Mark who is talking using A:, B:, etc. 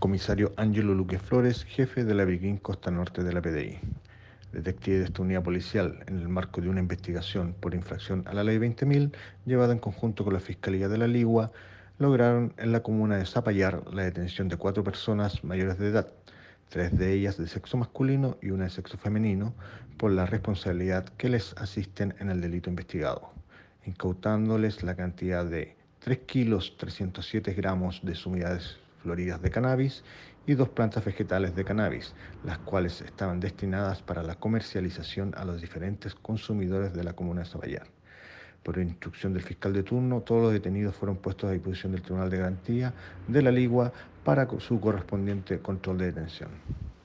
A: Comisario Ángelo Luque Flores, jefe de la Brigín Costa Norte de la PDI. Detective de esta unidad policial, en el marco de una investigación por infracción a la Ley 20.000, llevada en conjunto con la Fiscalía de la Ligua, lograron en la comuna de Zapallar la detención de cuatro personas mayores de edad, tres de ellas de sexo masculino y una de sexo femenino, por la responsabilidad que les asisten en el delito investigado, incautándoles la cantidad de 3 kilos 307 gramos de sumidades floridas de cannabis y dos plantas vegetales de cannabis, las cuales estaban destinadas para la comercialización a los diferentes consumidores de la comuna de Zapallar. Por instrucción del fiscal de turno, todos los detenidos fueron puestos a disposición del Tribunal de Garantía de la Ligua para su correspondiente control de detención.